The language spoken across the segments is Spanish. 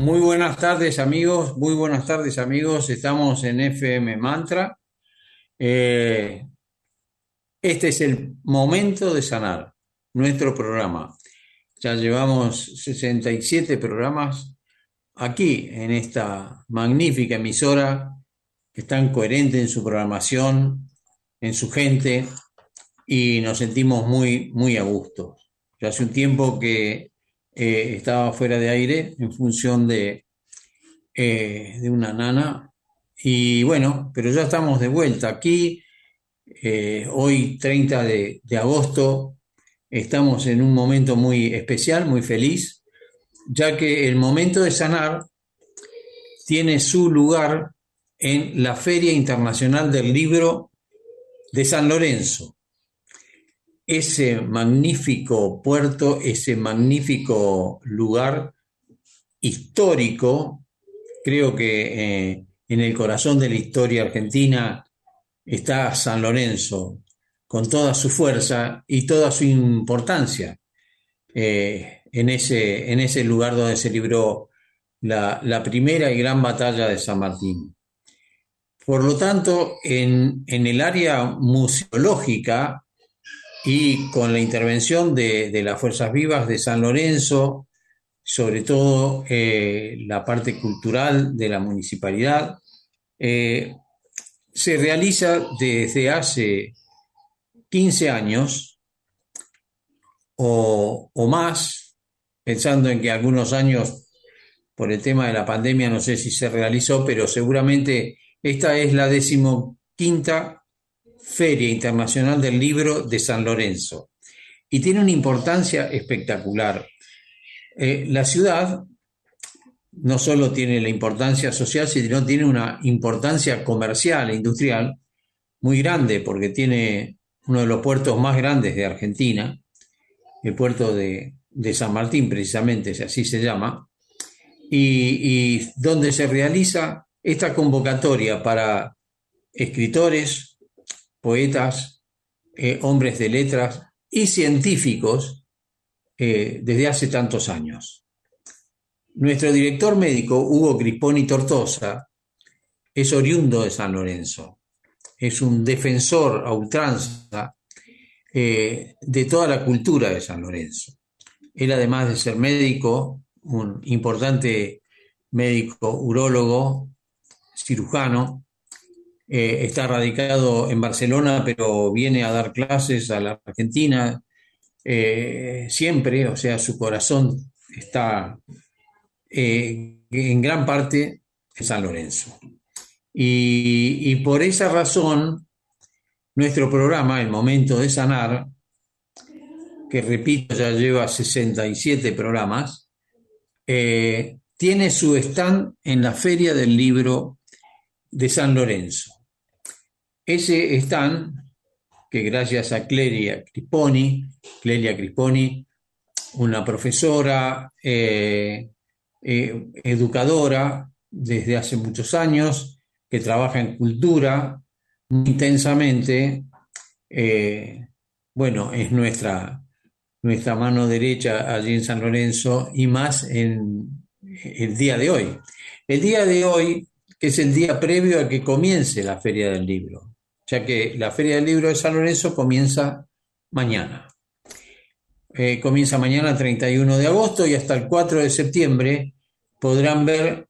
Muy buenas tardes amigos, muy buenas tardes amigos, estamos en FM Mantra. Eh, este es el momento de sanar, nuestro programa. Ya llevamos 67 programas aquí en esta magnífica emisora, que es tan coherente en su programación, en su gente, y nos sentimos muy, muy a gusto. Ya hace un tiempo que eh, estaba fuera de aire en función de, eh, de una nana. Y bueno, pero ya estamos de vuelta aquí. Eh, hoy, 30 de, de agosto, estamos en un momento muy especial, muy feliz, ya que el momento de sanar tiene su lugar en la Feria Internacional del Libro de San Lorenzo ese magnífico puerto, ese magnífico lugar histórico, creo que eh, en el corazón de la historia argentina está San Lorenzo, con toda su fuerza y toda su importancia eh, en, ese, en, ese, lugar donde se libró la, la, primera y gran batalla de San Martín. Por lo tanto, en, en el área museológica, y con la intervención de, las Fuerzas Vivas de San Lorenzo, sobre todo eh, la parte cultural de la municipalidad, eh, se realiza desde hace 15 años o, o, más, pensando en que algunos años por el tema de la pandemia no sé si se realizó, pero seguramente esta es la decimoquinta Feria Internacional del Libro de San Lorenzo. Y tiene una importancia espectacular. Eh, la ciudad no solo tiene la importancia social, sino tiene una importancia comercial e industrial muy grande, porque tiene uno de los puertos más grandes de Argentina, el puerto de, San Martín, precisamente, así se llama, y, y donde se realiza esta convocatoria para escritores, poetas, eh, hombres de letras y científicos eh, desde hace tantos años. Nuestro director médico, Hugo Crisponi Tortosa, es oriundo de San Lorenzo. Es un defensor a ultranza eh, de toda la cultura de San Lorenzo. Él, además de ser médico, un importante médico urólogo, cirujano, eh, está radicado en Barcelona, pero viene a dar clases a la Argentina eh, siempre, o sea, su corazón está eh, en gran parte en San Lorenzo. Y, por esa razón, nuestro programa, El Momento de Sanar, que repito, ya lleva 67 programas, tiene su stand en la Feria del Libro de San Lorenzo. Ese stand, que gracias a Clelia Crisponi, Clelia Crisponi, una profesora, eh, eh, educadora desde hace muchos años, que trabaja en cultura muy intensamente, eh, bueno, es nuestra, nuestra mano derecha allí en San Lorenzo y más en el día de hoy. El día de hoy es el día previo a que comience la Feria del Libro ya que la Feria del Libro de San Lorenzo comienza mañana. eh, comienza mañana 31 de agosto y hasta el 4 de septiembre podrán ver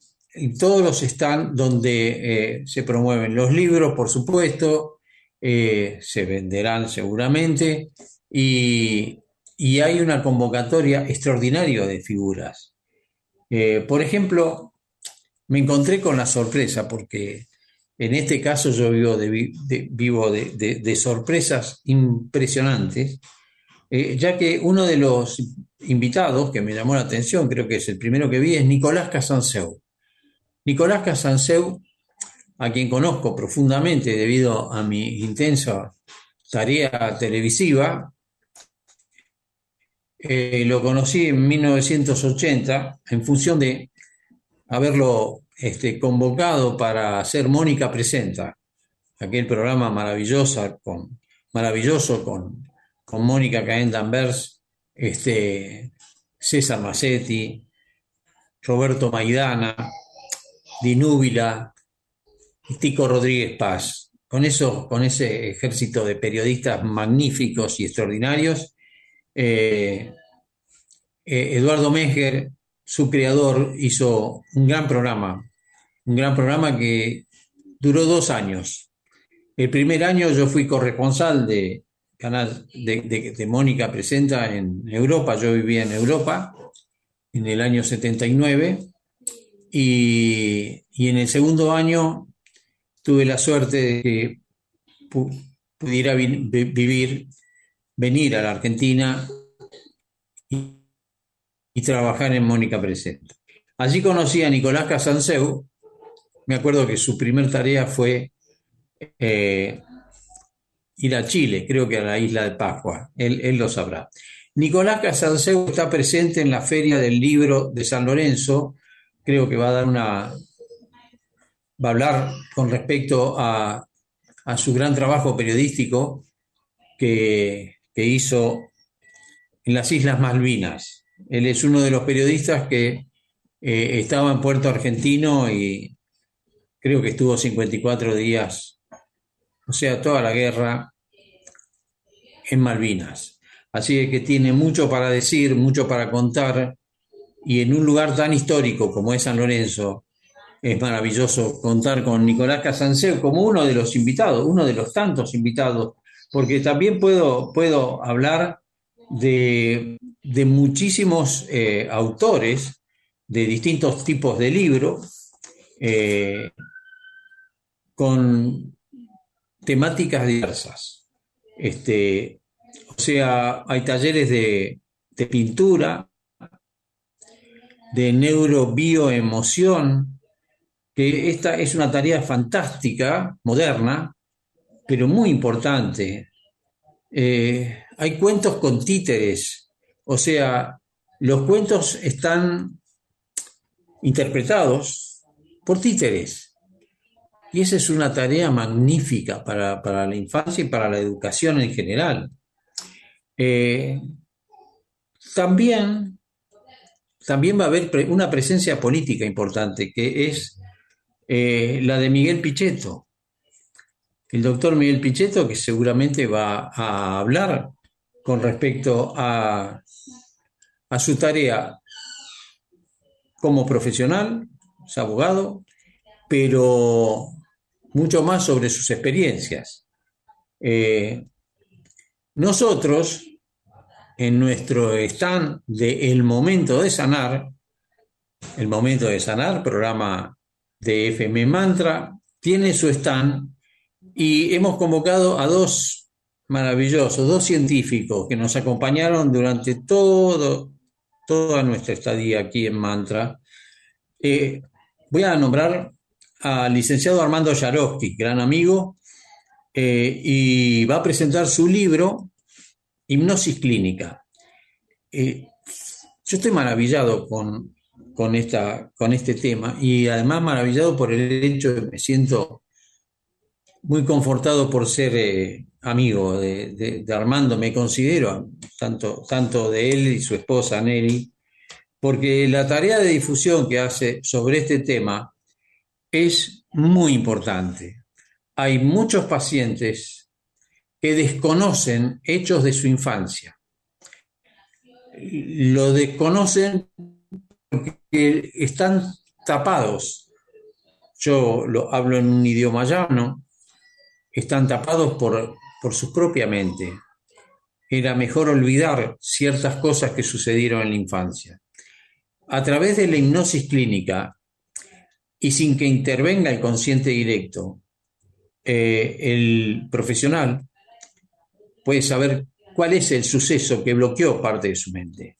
todos los stands donde eh, se promueven los libros, por supuesto, eh, se venderán seguramente y, y, hay una convocatoria extraordinaria de figuras. por ejemplo, me encontré con la sorpresa porque en este caso yo vivo de, sorpresas impresionantes, eh, ya que uno de los invitados que me llamó la atención, creo que es el primero que vi, es Nicolás Casanseu. Nicolás Casanseu, a quien conozco profundamente debido a mi intensa tarea televisiva, eh, lo conocí en 1980 en función de haberlo este, convocado para hacer Mónica Presenta, aquel programa maravilloso con, maravilloso con, con Mónica Caen Danvers, este, César Massetti, Roberto Maidana, Dinúbila, Tico Rodríguez Paz. Con, eso, con ese ejército de periodistas magníficos y extraordinarios, eh, eh, Eduardo Menger, su creador, hizo un gran programa un gran programa que duró dos años. El primer año yo fui corresponsal de canal de, Mónica Presenta en Europa, yo vivía en Europa en el año 79 y, en el segundo año tuve la suerte de que pudiera vivir, venir a la Argentina y, y trabajar en Mónica Presenta. Allí conocí a Nicolás Casanseu, me acuerdo que su primer tarea fue eh, ir a Chile, creo que a la isla de Pascua, él, lo sabrá. Nicolás Casanseu está presente en la Feria del Libro de San Lorenzo, creo que va a dar una, va a hablar con respecto a, su gran trabajo periodístico que, hizo en las Islas Malvinas. Él es uno de los periodistas que eh, estaba en Puerto Argentino y, creo que estuvo 54 días, o sea, toda la guerra en Malvinas. Así que tiene mucho para decir, mucho para contar, y en un lugar tan histórico como es San Lorenzo, es maravilloso contar con Nicolás Casanseo como uno de los invitados, uno de los tantos invitados, porque también puedo, puedo hablar de, muchísimos eh, autores de distintos tipos de libros, eh, con temáticas diversas. Este, o sea, hay talleres de, pintura, de neurobioemoción, que esta es una tarea fantástica, moderna, pero muy importante. Eh, hay cuentos con títeres, o sea, los cuentos están interpretados por títeres. Y esa es una tarea magnífica para, la infancia y para la educación en general. Eh, también, también va a haber una presencia política importante, que es eh, la de Miguel Pichetto. El doctor Miguel Pichetto, que seguramente va a hablar con respecto a, a su tarea como profesional, es abogado, pero mucho más sobre sus experiencias. Eh, nosotros, en nuestro stand de El Momento de Sanar, El Momento de Sanar, programa de FM Mantra, tiene su stand y hemos convocado a dos maravillosos, dos científicos que nos acompañaron durante todo, toda nuestra estadía aquí en Mantra. Eh, voy a nombrar al licenciado Armando Yarowski, gran amigo, eh, y va a presentar su libro, Hipnosis Clínica. Eh, yo estoy maravillado con, con, esta, con este tema y además maravillado por el hecho de que me siento muy confortado por ser eh, amigo de, Armando, me considero tanto, tanto de él y su esposa Nelly, porque la tarea de difusión que hace sobre este tema es muy importante. Hay muchos pacientes que desconocen hechos de su infancia. lo desconocen porque están tapados. Yo lo hablo en un idioma llano, están tapados por, por su propia mente. Era mejor olvidar ciertas cosas que sucedieron en la infancia. A través de la hipnosis clínica y sin que intervenga el consciente directo, eh, el profesional puede saber cuál es el suceso que bloqueó parte de su mente.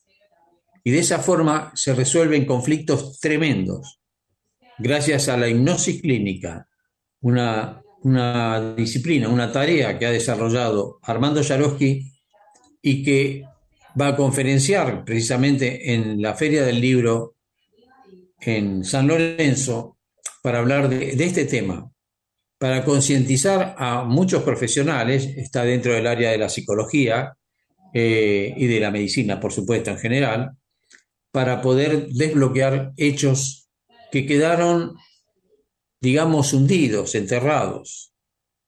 Y de esa forma se resuelven conflictos tremendos. Gracias a la hipnosis clínica, una, una disciplina, una tarea que ha desarrollado Armando Yarosky y que va a conferenciar precisamente en la Feria del Libro en San Lorenzo para hablar de, este tema, para concientizar a muchos profesionales, está dentro del área de la psicología eh, y de la medicina, por supuesto, en general, para poder desbloquear hechos que quedaron, digamos, hundidos, enterrados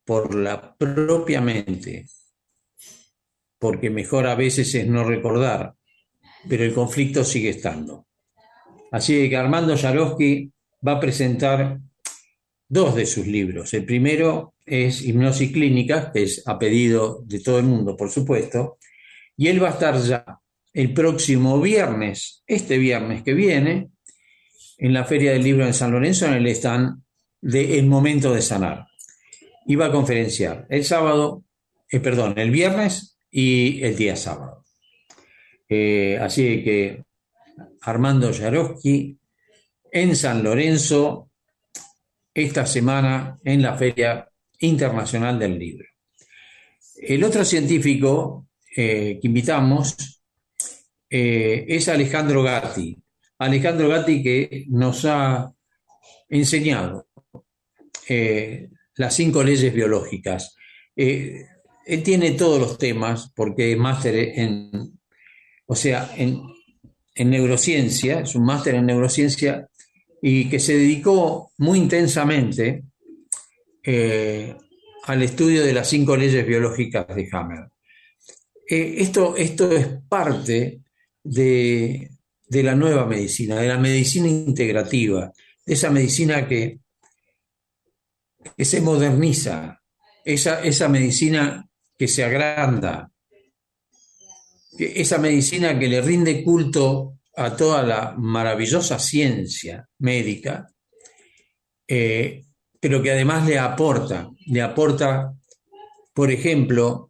por la propia mente, porque mejor a veces es no recordar, pero el conflicto sigue estando. Así que Armando Yarosky va a presentar dos de sus libros. El primero es Hipnosis Clínica, que es a pedido de todo el mundo, por supuesto, y él va a estar ya el próximo viernes, este viernes que viene, en la Feria del Libro en San Lorenzo, en el stand de El Momento de Sanar. Y va a conferenciar el sábado, eh, perdón, el viernes y el día sábado. Eh, así que Armando Yarosky en San Lorenzo, esta semana en la Feria Internacional del Libro. El otro científico eh, que invitamos eh, es Alejandro Gatti. Alejandro Gatti que nos ha enseñado eh, las cinco leyes biológicas. él tiene todos los temas porque es máster en, o sea, en, en neurociencia, es un máster en neurociencia y que se dedicó muy intensamente eh, al estudio de las cinco leyes biológicas de Hammer. Eh, esto, esto es parte de, la nueva medicina, de la medicina integrativa, de esa medicina que, que se moderniza, esa, esa medicina que se agranda, esa medicina que le rinde culto a toda la maravillosa ciencia médica, eh, pero que además le aporta, le aporta, por ejemplo,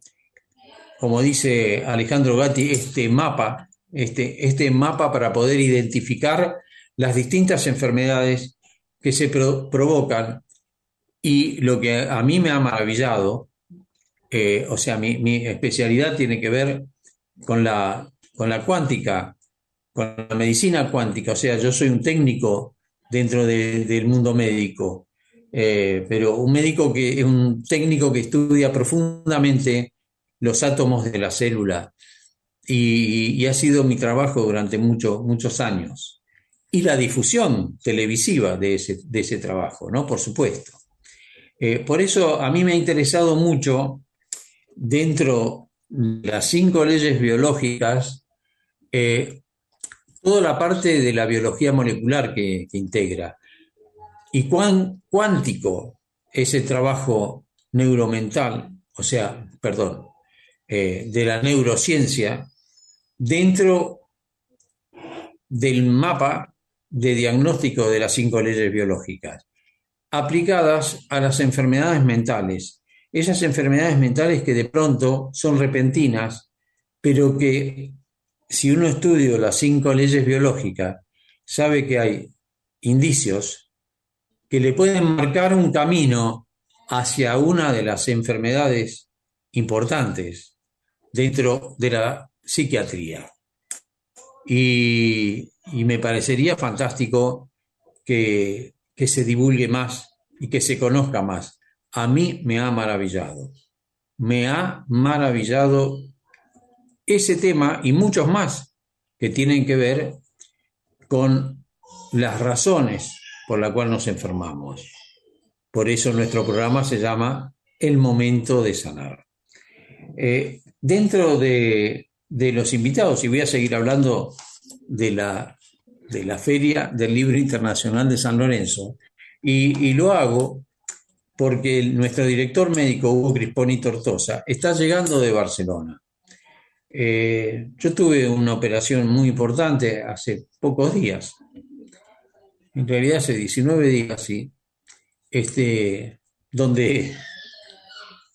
como dice Alejandro Gatti, este mapa, este, este mapa para poder identificar las distintas enfermedades que se provocan. Y lo que a mí me ha maravillado, eh, o sea, mi, mi, especialidad tiene que ver con la, con la cuántica, con la medicina cuántica, o sea, yo soy un técnico dentro del mundo médico, eh, pero un médico que es un técnico que estudia profundamente los átomos de la célula y, ha sido mi trabajo durante muchos años. Y la difusión televisiva de ese, de ese trabajo, ¿no? Por supuesto. Eh, por eso a mí me ha interesado mucho dentro de las cinco leyes biológicas eh, toda la parte de la biología molecular que, integra. Y cuán cuántico ese trabajo neuromental, o sea, perdón, eh, de la neurociencia, dentro del mapa de diagnóstico de las cinco leyes biológicas, aplicadas a las enfermedades mentales. Esas enfermedades mentales que de pronto son repentinas, pero que si uno estudia las cinco leyes biológicas, sabe que hay indicios que le pueden marcar un camino hacia una de las enfermedades importantes dentro de la psiquiatría. Y, me parecería fantástico que, que se divulgue más y que se conozca más. A mí me ha maravillado. Me ha maravillado ese tema y muchos más que tienen que ver con las razones por las cuales nos enfermamos. Por eso nuestro programa se llama El momento de sanar. Eh, dentro de, los invitados y voy a seguir hablando de la, de la Feria del Libro Internacional de San Lorenzo. Y, y lo hago porque nuestro director médico, Hugo Crisponi Tortosa, está llegando de Barcelona. Eh, yo tuve una operación muy importante hace pocos días, en realidad hace 19 días, sí, este, donde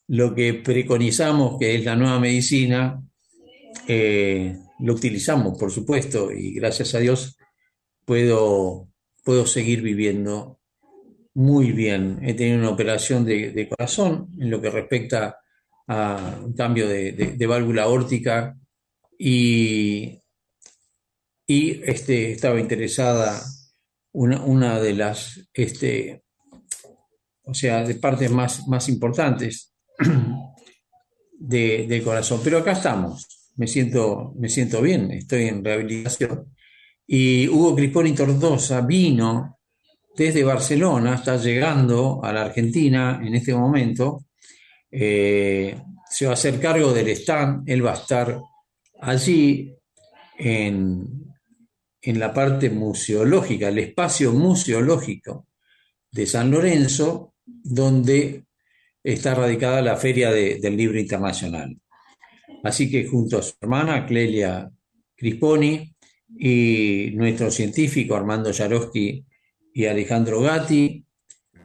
lo que preconizamos, que es la nueva medicina, eh, lo utilizamos, por supuesto, y gracias a Dios puedo, puedo seguir viviendo muy bien. He tenido una operación de, corazón en lo que respecta a un cambio de, válvula órtica y, y este, estaba interesada una, una de las, este, o sea, de partes más, más importantes de, del corazón. Pero acá estamos, me siento, me siento bien, estoy en rehabilitación. Y Hugo Crisponi Tordosa vino desde Barcelona, está llegando a la Argentina en este momento. Eh, se va a hacer cargo del stand, él va a estar allí en, en la parte museológica, el espacio museológico de San Lorenzo, donde está radicada la Feria del Libro Internacional. Así que junto a su hermana Clelia Crisponi y nuestro científico Armando Yaroski y Alejandro Gatti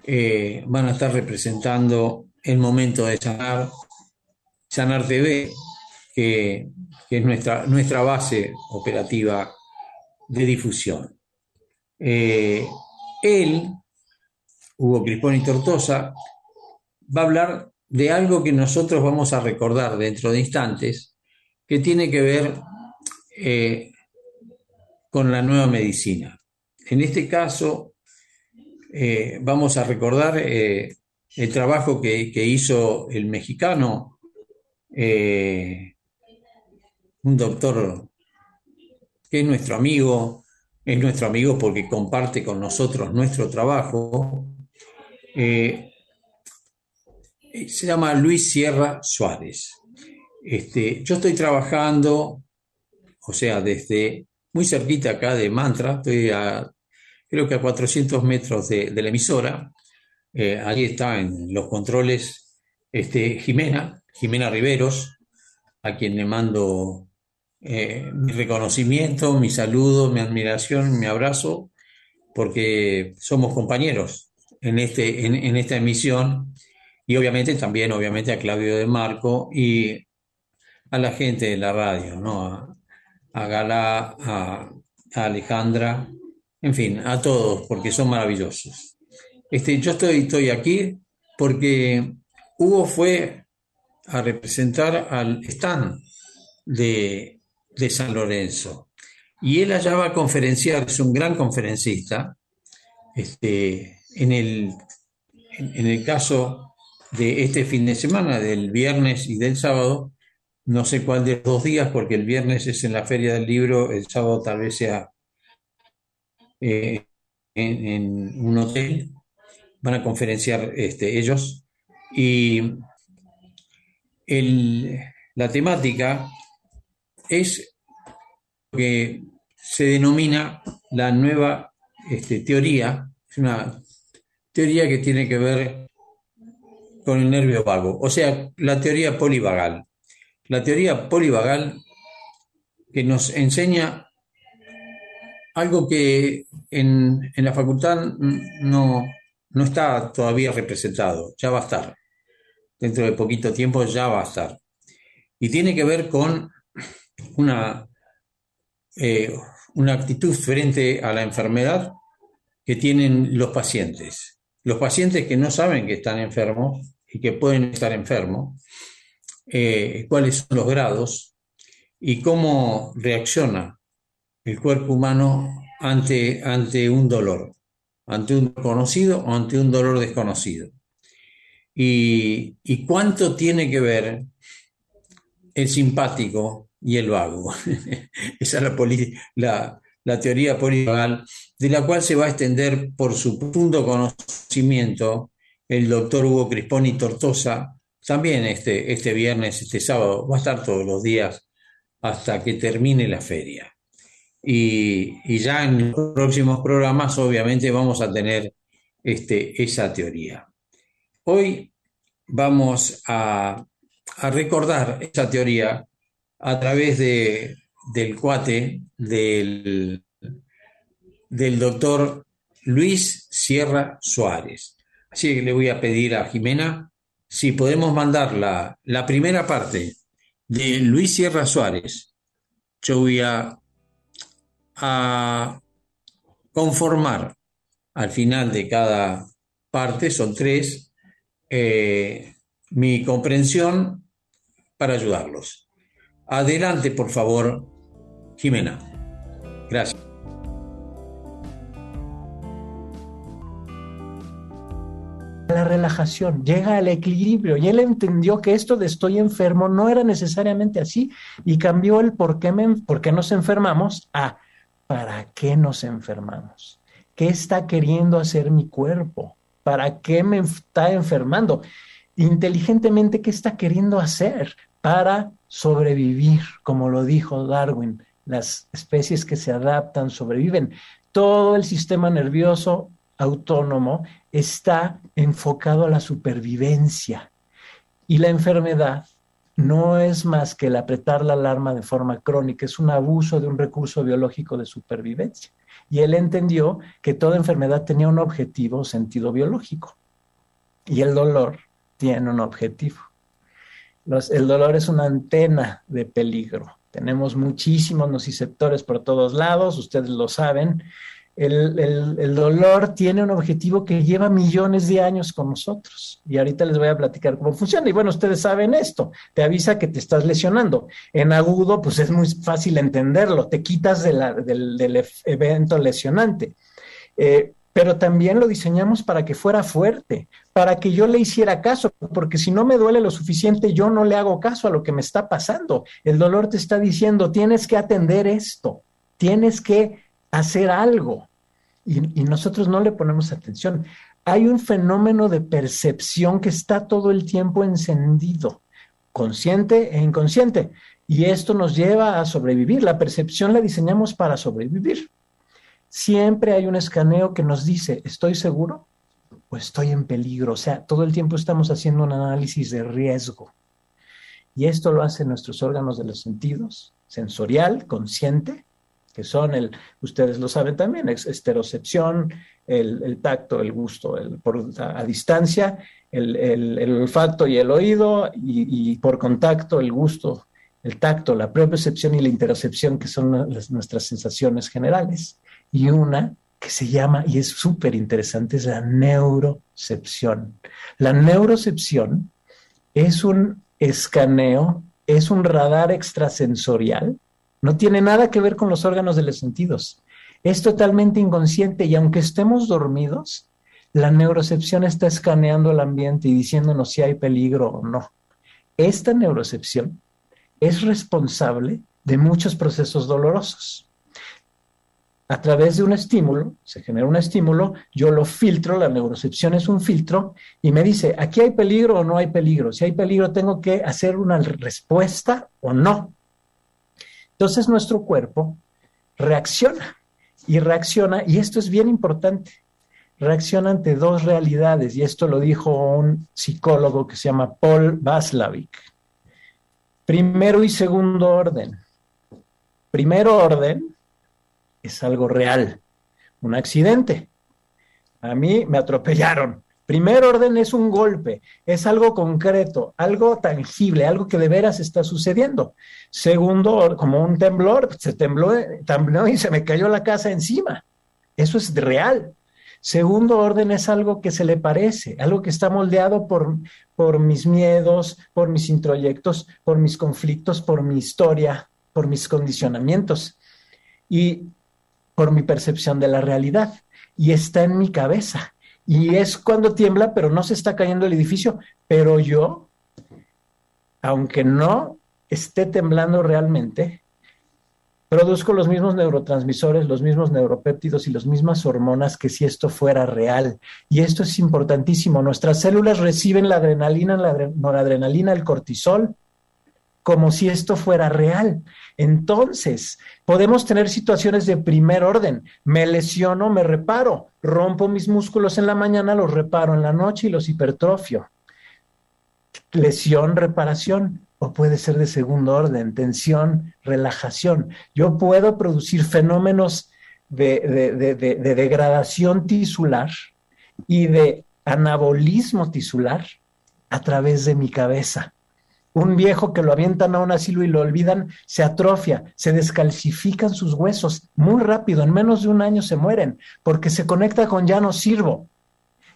eh, van a estar representando el momento de Sanar, Sanar TV, que, es nuestra, nuestra base operativa de difusión. Eh, él, Hugo Crisponi Tortosa, va a hablar de algo que nosotros vamos a recordar dentro de instantes, que tiene que ver eh, con la nueva medicina. En este caso, eh, vamos a recordar eh, el trabajo que, hizo el mexicano, un doctor que es nuestro amigo, es nuestro amigo porque comparte con nosotros nuestro trabajo, eh, se llama Luis Sierra Suárez. Este, yo estoy trabajando, o sea, desde muy cerquita acá de Mantra, estoy a, creo que a 400 metros de, la emisora. Eh, ahí está en los controles este, Jimena, Jimena Riveros, a quien le mando eh, mi reconocimiento, mi saludo, mi admiración, mi abrazo, porque somos compañeros en, este, en esta emisión y obviamente también, obviamente, a Claudio de Marco y a la gente de la radio, ¿no? A, a Galá, a, Alejandra, en fin, a todos, porque son maravillosos. Este, yo estoy, estoy aquí porque Hugo fue a representar al stand de, de San Lorenzo. Y él allá va a conferenciar, es un gran conferencista. Este, en, el, en el caso de este fin de semana, del viernes y del sábado. No sé cuál de los dos días, porque el viernes es en la Feria del Libro, el sábado tal vez sea eh, en, un hotel. Van a conferenciar este, ellos. Y la temática es lo que se denomina la nueva este, teoría. Es una teoría que tiene que ver con el nervio vago, o sea, la teoría polivagal. La teoría polivagal que nos enseña algo que en, la facultad no, no está todavía representado, ya va a estar. Dentro de poquito tiempo ya va a estar. Y tiene que ver con una, eh, una actitud frente a la enfermedad que tienen los pacientes. Los pacientes que no saben que están enfermos y que pueden estar enfermos, eh, cuáles son los grados y cómo reacciona el cuerpo humano ante, ante un dolor, ante un conocido o ante un dolor desconocido. Y, cuánto tiene que ver el simpático y el vago. Esa es la, la, la teoría polivagal, de la cual se va a extender por su profundo conocimiento el doctor Hugo Crisponi Tortosa, también este, este viernes, este sábado, va a estar todos los días hasta que termine la feria. Y, ya en los próximos programas obviamente vamos a tener este, esa teoría. Hoy vamos a, recordar esa teoría a través de, del cuate del, del doctor Luis Sierra Suárez. Así que le voy a pedir a Jimena si podemos mandar la, la primera parte de Luis Sierra Suárez. Yo voy a a conformar al final de cada parte, son tres, eh, mi comprensión para ayudarlos. Adelante, por favor, Jimena. Gracias. la relajación, llega al equilibrio y él entendió que esto de estoy enfermo no era necesariamente así y cambió el por qué, me, por qué nos enfermamos a ¿para qué nos enfermamos? ¿Qué está queriendo hacer mi cuerpo? ¿Para qué me está enfermando? Inteligentemente, ¿qué está queriendo hacer para sobrevivir? Como lo dijo Darwin, las especies que se adaptan sobreviven. Todo el sistema nervioso autónomo está enfocado a la supervivencia y la enfermedad no es más que el apretar la alarma de forma crónica, es un abuso de un recurso biológico de supervivencia. Y él entendió que toda enfermedad tenía un objetivo, sentido biológico. Y el dolor tiene un objetivo. el dolor es una antena de peligro. Tenemos muchísimos nociceptores por todos lados, ustedes lo saben, el, dolor tiene un objetivo que lleva millones de años con nosotros. Y ahorita les voy a platicar cómo funciona. Y bueno, ustedes saben esto, te avisa que te estás lesionando. En agudo, pues es muy fácil entenderlo, te quitas del, evento lesionante. Eh, pero también lo diseñamos para que fuera fuerte, para que yo le hiciera caso, porque si no me duele lo suficiente, yo no le hago caso a lo que me está pasando. El dolor te está diciendo, tienes que atender esto, tienes que hacer algo y, nosotros no le ponemos atención. Hay un fenómeno de percepción que está todo el tiempo encendido, consciente e inconsciente, y esto nos lleva a sobrevivir. La percepción la diseñamos para sobrevivir. Siempre hay un escaneo que nos dice, ¿estoy seguro? o estoy en peligro. O sea, todo el tiempo estamos haciendo un análisis de riesgo. Y esto lo hacen nuestros órganos de los sentidos, sensorial, consciente, que son el, ustedes lo saben también, esterocepción, el, tacto, el gusto, el, por, a, distancia, el, olfato y el oído, y, por contacto, el gusto, el tacto, la propiocepción y la interocepción, que son nuestras sensaciones generales. Y una que se llama, y es súper interesante, es la neurocepción. La neurocepción es un escaneo, es un radar extrasensorial no tiene nada que ver con los órganos de los sentidos. Es totalmente inconsciente y aunque estemos dormidos, la neurocepción está escaneando el ambiente y diciéndonos si hay peligro o no. Esta neurocepción es responsable de muchos procesos dolorosos. A través de un estímulo, se genera un estímulo, yo lo filtro, la neurocepción es un filtro y me dice, aquí hay peligro o no hay peligro. Si hay peligro, tengo que hacer una respuesta o no. Entonces nuestro cuerpo reacciona y reacciona, y esto es bien importante, reacciona ante dos realidades, y esto lo dijo un psicólogo que se llama Paul Vaslavik. Primero y segundo orden. Primero orden es algo real, un accidente. A mí me atropellaron. Primer orden es un golpe, es algo concreto, algo tangible, algo que de veras está sucediendo. Segundo, como un temblor, se tembló, y se me cayó la casa encima. Eso es real. Segundo orden es algo que se le parece, algo que está moldeado por, por mis miedos, por mis introyectos, por mis conflictos, por mi historia, por mis condicionamientos y por mi percepción de la realidad. Y está en mi cabeza y es cuando tiembla, pero no se está cayendo el edificio. Pero yo, aunque no esté temblando realmente, produzco los mismos neurotransmisores, los mismos neuropéptidos y las mismas hormonas que si esto fuera real. Y esto es importantísimo. Nuestras células reciben la adrenalina, la noradrenalina, el cortisol, como si esto fuera real. Entonces, podemos tener situaciones de primer orden. Me lesiono, me reparo, rompo mis músculos en la mañana, los reparo en la noche y los hipertrofio. Lesión, reparación. O puede ser de segundo orden, tensión, relajación. Yo puedo producir fenómenos de, de degradación tisular y de anabolismo tisular a través de mi cabeza un viejo que lo avientan a un asilo y lo olvidan, se atrofia, se descalcifican sus huesos muy rápido, en menos de un año se mueren, porque se conecta con ya no sirvo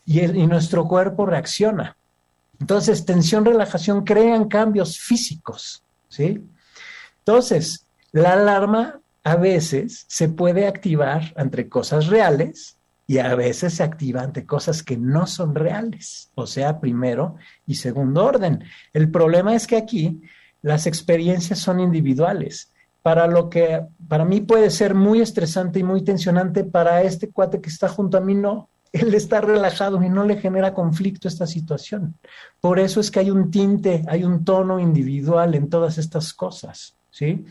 y, y nuestro cuerpo reacciona. Entonces, tensión, relajación crean cambios físicos, ¿sí? Entonces, la alarma a veces se puede activar entre cosas reales y a veces se activa ante cosas que no son reales, o sea, primero y segundo orden. El problema es que aquí las experiencias son individuales. Para lo que para mí puede ser muy estresante y muy tensionante, para este cuate que está junto a mí no. Él está relajado y no le genera conflicto esta situación. Por eso es que hay un tinte, hay un tono individual en todas estas cosas, ¿sí?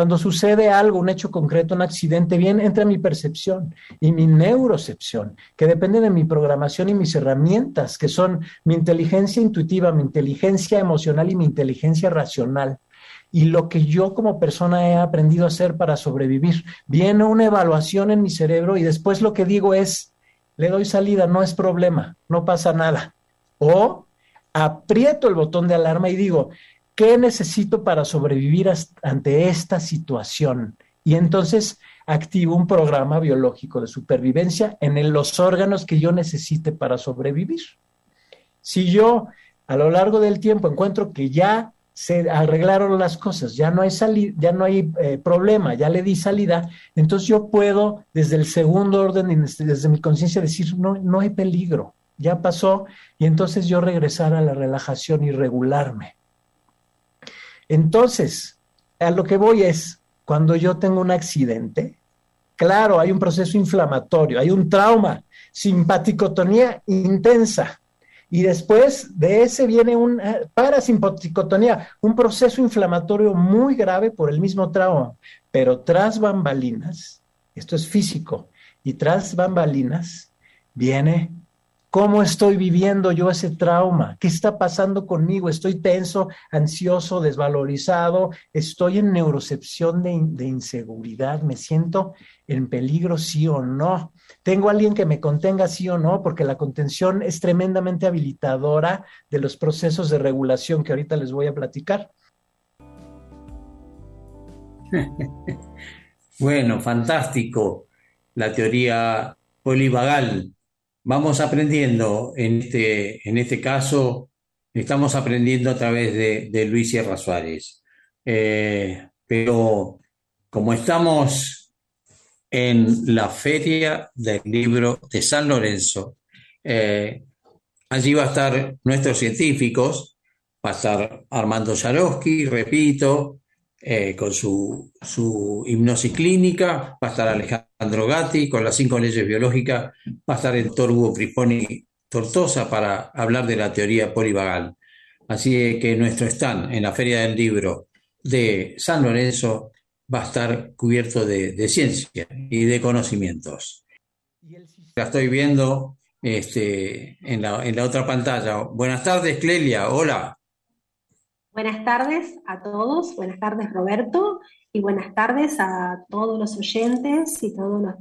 Cuando sucede algo, un hecho concreto, un accidente, bien entra mi percepción y mi neurocepción, que depende de mi programación y mis herramientas, que son mi inteligencia intuitiva, mi inteligencia emocional y mi inteligencia racional y lo que yo como persona he aprendido a hacer para sobrevivir. Viene una evaluación en mi cerebro y después lo que digo es, le doy salida, no es problema, no pasa nada. O aprieto el botón de alarma y digo, ¿Qué necesito para sobrevivir ante esta situación? Y entonces activo un programa biológico de supervivencia en los órganos que yo necesite para sobrevivir. Si yo a lo largo del tiempo encuentro que ya se arreglaron las cosas, ya no hay ya no hay eh, problema, ya le di salida, entonces yo puedo desde el segundo orden y desde, desde mi conciencia decir no, no hay peligro, ya pasó y entonces yo regresar a la relajación y regularme. Entonces, a lo que voy es, cuando yo tengo un accidente, claro, hay un proceso inflamatorio, hay un trauma, simpaticotonía intensa. Y después de ese viene un eh, parasimpaticotonía, un proceso inflamatorio muy grave por el mismo trauma. Pero tras bambalinas, esto es físico, y tras bambalinas viene ¿Cómo estoy viviendo yo ese trauma? ¿Qué está pasando conmigo? ¿Estoy tenso, ansioso, desvalorizado? ¿Estoy en neurocepción de, inseguridad? ¿Me siento en peligro, sí o no? ¿Tengo alguien que me contenga, sí o no? Porque la contención es tremendamente habilitadora de los procesos de regulación que ahorita les voy a platicar. Bueno, fantástico. La teoría polivagal vamos aprendiendo en este, en este caso, estamos aprendiendo a través de, Luis Sierra Suárez. Eh, pero como estamos en la feria del libro de San Lorenzo, eh, allí va a estar nuestros científicos, va a estar Armando Jarowski, repito, eh, con su, su, hipnosis clínica, va a estar Alejandro Gatti con las cinco leyes biológicas, va a estar el doctor Hugo Crisponi Tortosa para hablar de la teoría polivagal. Así que nuestro stand en la Feria del Libro de San Lorenzo va a estar cubierto de, ciencia y de conocimientos. La estoy viendo este, en, la, en la otra pantalla. Buenas tardes, Clelia. Hola. Buenas tardes a todos, buenas tardes Roberto y buenas tardes a todos los oyentes y todos los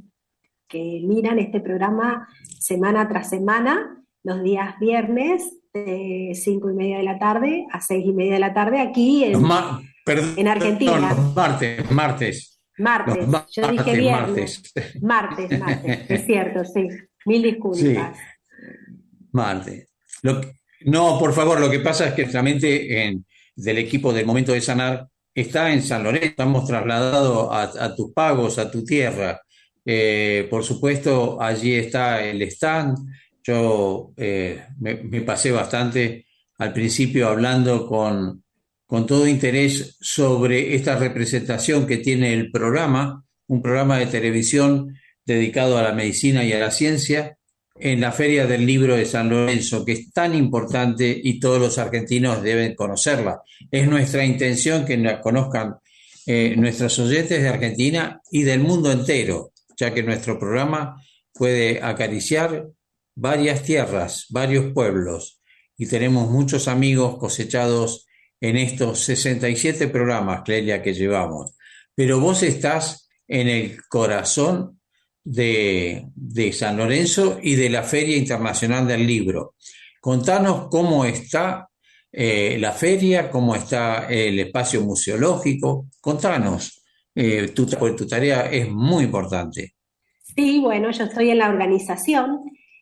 que miran este programa semana tras semana, los días viernes de cinco y media de la tarde a seis y media de la tarde aquí en, en Argentina. martes, martes. Martes, yo dije viernes. Martes. martes, es cierto, sí. Mil disculpas. Martes. no, por favor, lo que pasa es que realmente en, del equipo del momento de sanar está en San Lorenzo, estamos trasladados a, tus pagos, a tu tierra. Eh, por supuesto, allí está el stand. Yo eh, me, pasé bastante al principio hablando con, con todo interés sobre esta representación que tiene el programa, un programa de televisión dedicado a la medicina y a la ciencia, en la Feria del Libro de San Lorenzo, que es tan importante y todos los argentinos deben conocerla. Es nuestra intención que la conozcan eh, nuestros oyentes de Argentina y del mundo entero, ya que nuestro programa puede acariciar varias tierras, varios pueblos, y tenemos muchos amigos cosechados en estos 67 programas, Clelia, que llevamos. Pero vos estás en el corazón de, San Lorenzo y de la Feria Internacional del Libro. Contanos cómo está eh, la feria, cómo está el espacio museológico. Contanos, eh, tu, tu tarea es muy importante. Sí, bueno, yo estoy en la organización.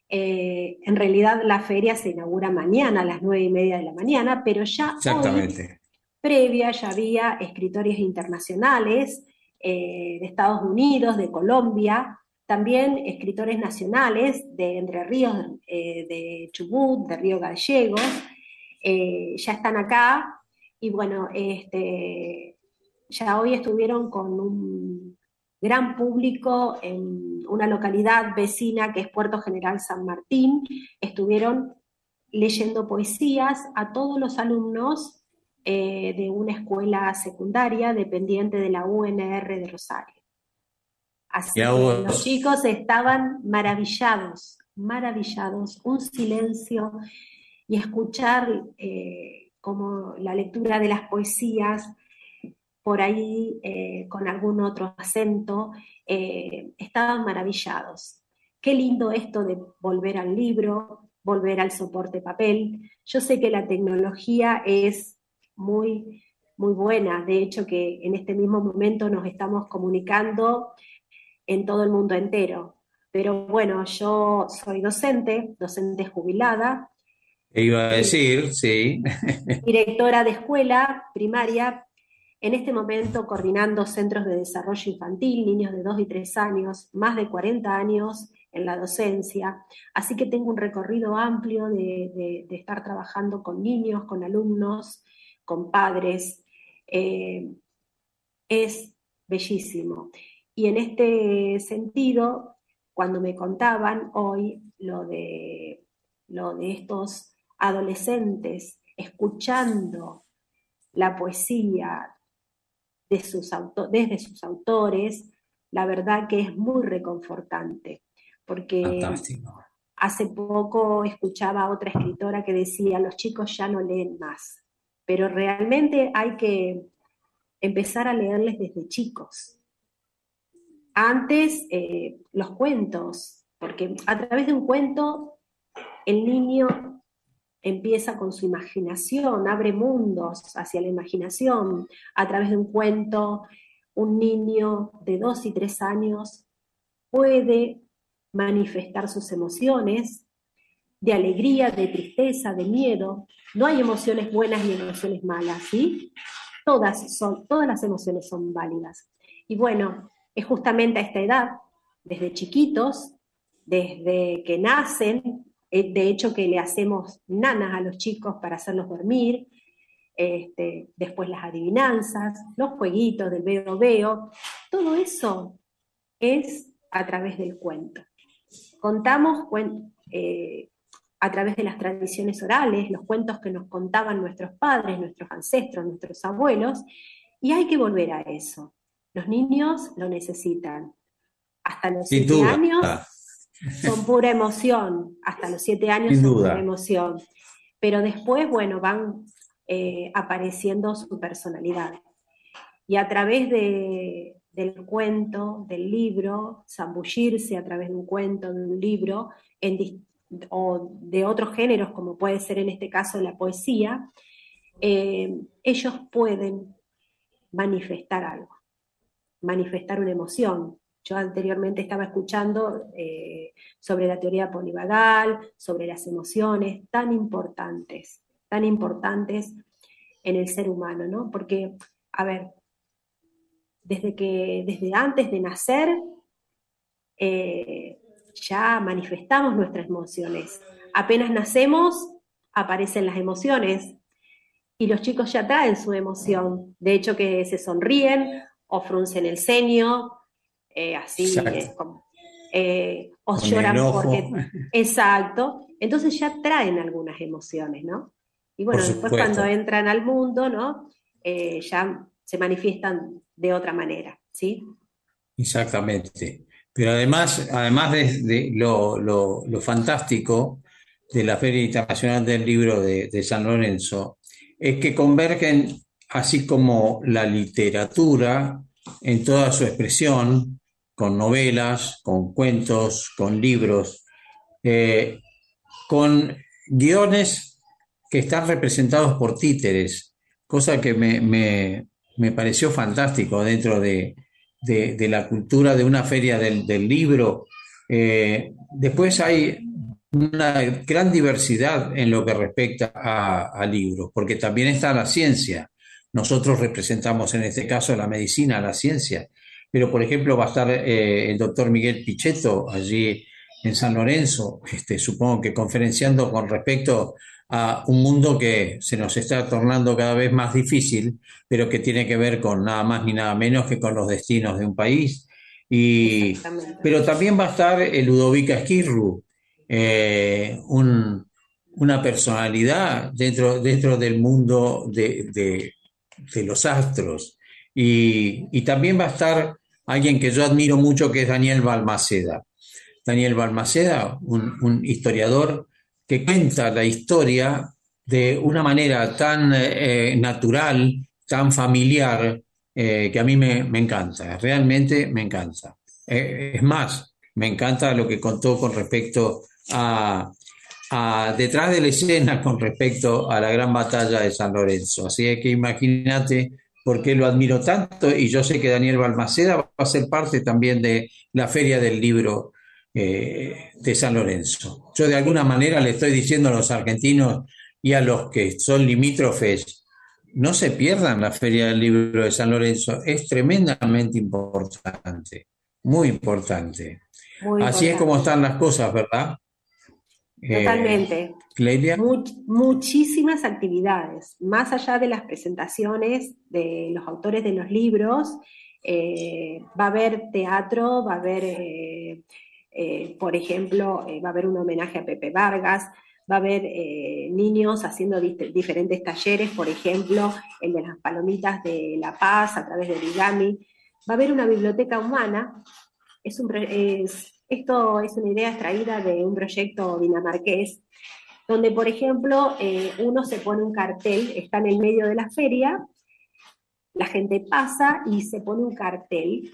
Eh, en realidad la feria se inaugura mañana a las nueve y media de la mañana, pero ya Exactamente. previa ya había escritores internacionales de Estados Unidos, de Colombia, también escritores nacionales de Entre Ríos, eh, de Chubut, de Río Gallegos, eh, ya están acá y bueno, este, ya hoy estuvieron con un gran público en una localidad vecina que es Puerto General San Martín, estuvieron leyendo poesías a todos los alumnos eh, de una escuela secundaria dependiente de la UNR de Rosario. Así que los chicos estaban maravillados, maravillados, un silencio y escuchar eh, como la lectura de las poesías por ahí eh, con algún otro acento, eh, estaban maravillados. Qué lindo esto de volver al libro, volver al soporte papel. Yo sé que la tecnología es muy, muy buena, de hecho que en este mismo momento nos estamos comunicando en todo el mundo entero. Pero bueno, yo soy docente, docente jubilada. Iba a decir, sí. Directora de escuela primaria, en este momento coordinando centros de desarrollo infantil, niños de 2 y 3 años, más de 40 años en la docencia, así que tengo un recorrido amplio de, estar trabajando con niños, con alumnos, con padres. Eh, es bellísimo. Y en este sentido, cuando me contaban hoy lo de, lo de estos adolescentes escuchando la poesía de sus desde sus autores, la verdad que es muy reconfortante, porque hace poco escuchaba a otra escritora que decía, los chicos ya no leen más, pero realmente hay que empezar a leerles desde chicos, antes, eh, los cuentos, porque a través de un cuento el niño empieza con su imaginación, abre mundos hacia la imaginación. A través de un cuento, un niño de dos y tres años puede manifestar sus emociones de alegría, de tristeza, de miedo. No hay emociones buenas ni emociones malas, ¿sí? Todas, son, todas las emociones son válidas. Y bueno, es justamente a esta edad, desde chiquitos, desde que nacen, eh, de hecho que le hacemos nanas a los chicos para hacerlos dormir, este, después las adivinanzas, los jueguitos del veo veo, todo eso es a través del cuento. Contamos eh, a través de las tradiciones orales, los cuentos que nos contaban nuestros padres, nuestros ancestros, nuestros abuelos, y hay que volver a eso. Los niños lo necesitan. Hasta los siete años son pura emoción. Hasta los siete años son pura emoción. Pero después, bueno, van eh, apareciendo su personalidad. Y a través del cuento, del libro, zambullirse a través de un cuento, de un libro, o de otros géneros, como puede ser en este caso la poesía, eh, ellos pueden manifestar algo manifestar una emoción. Yo anteriormente estaba escuchando eh, sobre la teoría polivagal, sobre las emociones tan importantes, tan importantes en el ser humano, ¿no? Porque, a ver, desde que, desde antes de nacer, eh, ya manifestamos nuestras emociones. Apenas nacemos, aparecen las emociones y los chicos ya traen su emoción. De hecho, que se sonríen o fruncen el ceño, eh, así, eh, o Con lloran porque... Exacto. Entonces ya traen algunas emociones, ¿no? Y bueno, después cuando entran al mundo, ¿no? Eh, ya se manifiestan de otra manera, ¿sí? Exactamente. Pero además, además de, de lo, lo- lo fantástico de la Feria Internacional del Libro de, de San Lorenzo, es que convergen, así como la literatura en toda su expresión, con novelas, con cuentos, con libros, eh, con guiones que están representados por títeres, cosa que me, me- me pareció fantástico dentro de, de- la cultura de una feria del, del libro. Eh, después hay una gran diversidad en lo que respecta a libros, porque también está la ciencia. Nosotros representamos en este caso la medicina, la ciencia, pero por ejemplo va a estar eh, el doctor Miguel Pichetto allí en San Lorenzo, este, supongo que conferenciando con respecto a un mundo que se nos está tornando cada vez más difícil, pero que tiene que ver con nada más ni nada menos que con los destinos de un país. Y, pero también va a estar el Ludovica Esquirru, eh, un- una personalidad dentro, dentro del mundo de, de- de los astros. Y, y también va a estar alguien que yo admiro mucho, que es Daniel Balmaceda. Daniel Balmaceda, un, un historiador que cuenta la historia de una manera tan eh, natural, tan familiar, eh, que a mí me, me encanta, realmente me encanta. Eh, es más, me encanta lo que contó con respecto a, a detrás de la escena con respecto a la gran batalla de San Lorenzo. Así es que imagínate por qué lo admiro tanto y yo sé que Daniel Balmaceda va a ser parte también de la Feria del Libro eh, de San Lorenzo. Yo de alguna manera le estoy diciendo a los argentinos y a los que son limítrofes, no se pierdan la Feria del Libro de San Lorenzo, es tremendamente importante, muy importante. Muy Así es como están las cosas, ¿verdad? Eh, Totalmente. Much- muchísimas actividades, más allá de las presentaciones de los autores de los libros, eh, va a haber teatro, va a haber, eh, eh, por ejemplo, eh, va a haber un homenaje a Pepe Vargas, va a haber eh, niños haciendo dif- diferentes talleres, por ejemplo, el de las palomitas de La Paz a través de origami, va a haber una biblioteca humana, es un, es- esto es una idea extraída de un proyecto dinamarqués donde, por ejemplo, eh, uno se pone un cartel, está en el medio de la feria, la gente pasa y se pone un cartel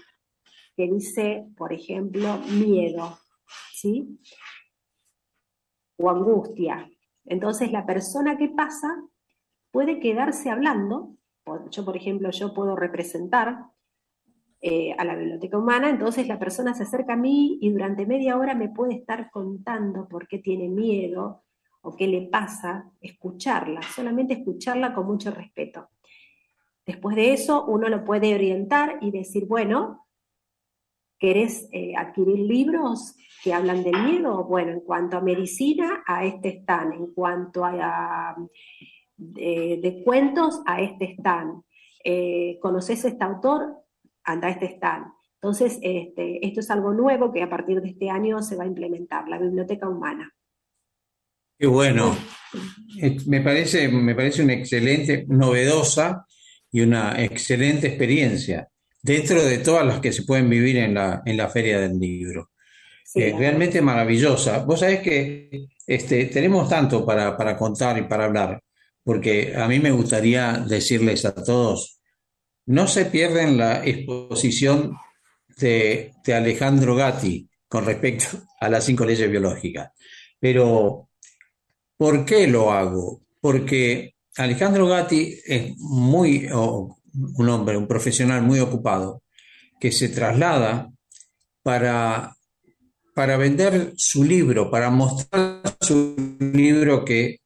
que dice, por ejemplo, miedo, ¿sí? O angustia. Entonces la persona que pasa puede quedarse hablando, yo, por ejemplo, yo puedo representar eh, a la biblioteca humana, entonces la persona se acerca a mí y durante media hora me puede estar contando por qué tiene miedo, o qué le pasa, escucharla, solamente escucharla con mucho respeto. Después de eso, uno lo puede orientar y decir, bueno, ¿querés eh, adquirir libros que hablan del miedo? Bueno, en cuanto a medicina, a este están. En cuanto a, de, cuentos, a este están. Eh, ¿Conoces este autor? Anda a este están. Entonces, este, esto es algo nuevo que a partir de este año se va a implementar, la biblioteca humana. Qué bueno. Me parece, me parece una excelente, novedosa y una excelente experiencia dentro de todas las que se pueden vivir en la, en la Feria del Libro. Sí, Eh, realmente maravillosa. Vos sabés que este, tenemos tanto para, para contar y para hablar, porque a mí me gustaría decirles a todos, no se pierden la exposición de, Alejandro Gatti con respecto a las cinco leyes biológicas. Pero, ¿por qué lo hago? Porque Alejandro Gatti es muy, un hombre, un profesional muy ocupado, que se traslada para, para vender su libro, para mostrar su libro que,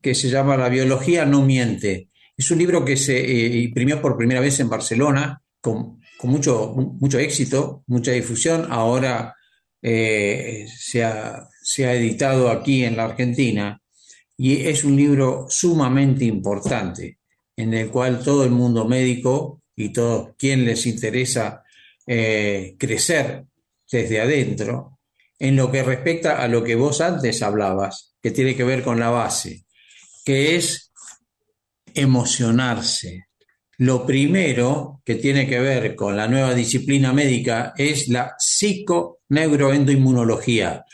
que se llama La biología no miente. Es un libro que se eh, imprimió por primera vez en Barcelona con, con mucho, mucho éxito, mucha difusión. Ahora eh, se ha, se ha editado aquí en la Argentina y es un libro sumamente importante en el cual todo el mundo médico y todo quien les interesa eh, crecer desde adentro en lo que respecta a lo que vos antes hablabas, que tiene que ver con la base, que es emocionarse. Lo primero que tiene que ver con la nueva disciplina médica es la psiconeuroendoinmunología.